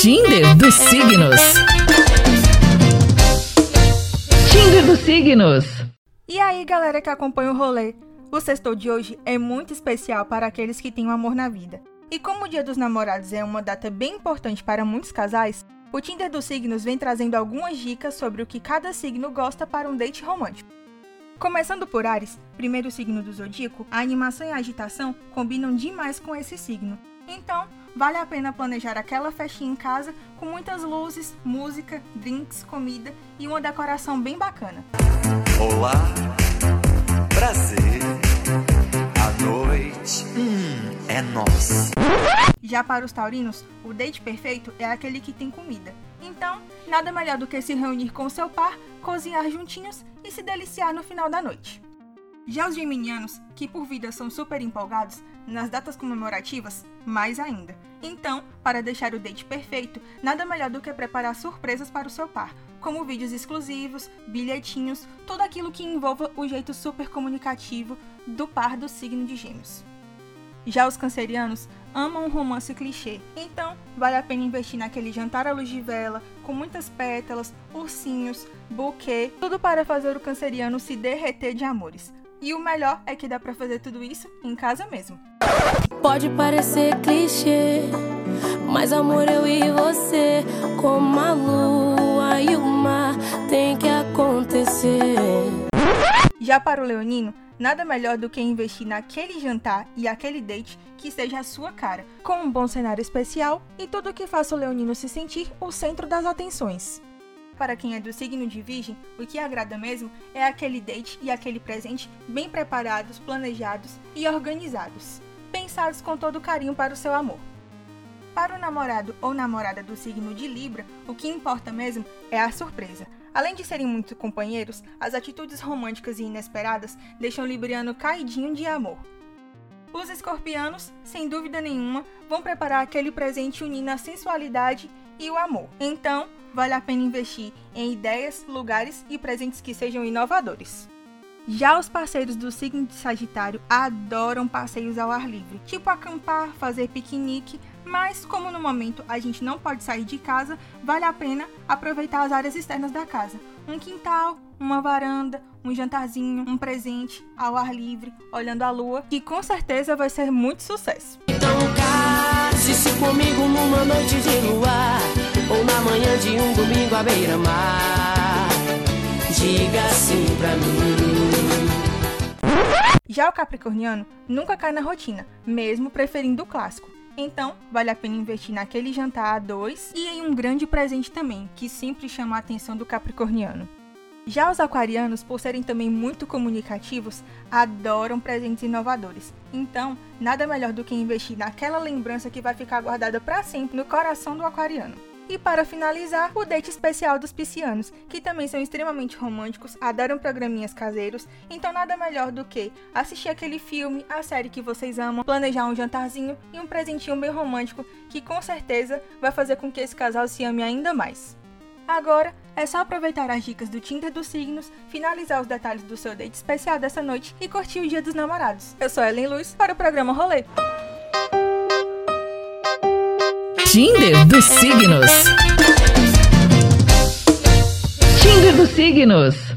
Tinder dos signos. Tinder dos signos. E aí, galera que acompanha o rolê? O sextou de hoje é muito especial para aqueles que têm um amor na vida. E como o Dia dos Namorados é uma data bem importante para muitos casais, o Tinder dos signos vem trazendo algumas dicas sobre o que cada signo gosta para um date romântico. Começando por Ares, primeiro signo do zodíaco, a animação e a agitação combinam demais com esse signo. Então, vale a pena planejar aquela festinha em casa com muitas luzes, música, drinks, comida e uma decoração bem bacana. Olá, prazer, a noite, hum, é nossa. Já para os taurinos, o date perfeito é aquele que tem comida. Então, nada melhor do que se reunir com seu par, cozinhar juntinhos e se deliciar no final da noite. Já os geminianos, que por vida são super empolgados, nas datas comemorativas, mais ainda. Então, para deixar o date perfeito, nada melhor do que preparar surpresas para o seu par, como vídeos exclusivos, bilhetinhos, tudo aquilo que envolva o jeito super comunicativo do par do signo de Gêmeos. Já os cancerianos amam um romance clichê, então vale a pena investir naquele jantar à luz de vela, com muitas pétalas, ursinhos, buquê, tudo para fazer o canceriano se derreter de amores. E o melhor é que dá para fazer tudo isso em casa mesmo. Pode parecer clichê, mas amor eu e você, como a lua e o mar, tem que acontecer. Já para o leonino, nada melhor do que investir naquele jantar e aquele date que seja a sua cara, com um bom cenário especial e tudo que faça o leonino se sentir o centro das atenções para quem é do signo de Virgem, o que agrada mesmo é aquele date e aquele presente bem preparados, planejados e organizados, pensados com todo carinho para o seu amor. Para o namorado ou namorada do signo de Libra, o que importa mesmo é a surpresa. Além de serem muito companheiros, as atitudes românticas e inesperadas deixam o Libriano caidinho de amor. Os escorpianos, sem dúvida nenhuma, vão preparar aquele presente unindo a sensualidade e o amor. Então, vale a pena investir em ideias, lugares e presentes que sejam inovadores. Já os parceiros do signo de Sagitário adoram passeios ao ar livre, tipo acampar, fazer piquenique, mas como no momento a gente não pode sair de casa, vale a pena aproveitar as áreas externas da casa. Um quintal, uma varanda, um jantarzinho, um presente ao ar livre, olhando a lua, que com certeza vai ser muito sucesso. Então case-se comigo numa noite de luar, à beira-mar. Diga sim pra mim. Já o capricorniano nunca cai na rotina, mesmo preferindo o clássico. Então, vale a pena investir naquele jantar a dois e em um grande presente também, que sempre chama a atenção do capricorniano. Já os aquarianos, por serem também muito comunicativos, adoram presentes inovadores. Então, nada melhor do que investir naquela lembrança que vai ficar guardada para sempre no coração do aquariano. E para finalizar, o date especial dos piscianos, que também são extremamente românticos, adoram programinhas caseiros, então nada melhor do que assistir aquele filme, a série que vocês amam, planejar um jantarzinho e um presentinho bem romântico que com certeza vai fazer com que esse casal se ame ainda mais. Agora é só aproveitar as dicas do Tinder dos signos, finalizar os detalhes do seu date especial dessa noite e curtir o Dia dos Namorados. Eu sou Ellen Luz para o programa Rolê. Tinder dos signos. Tinder dos signos.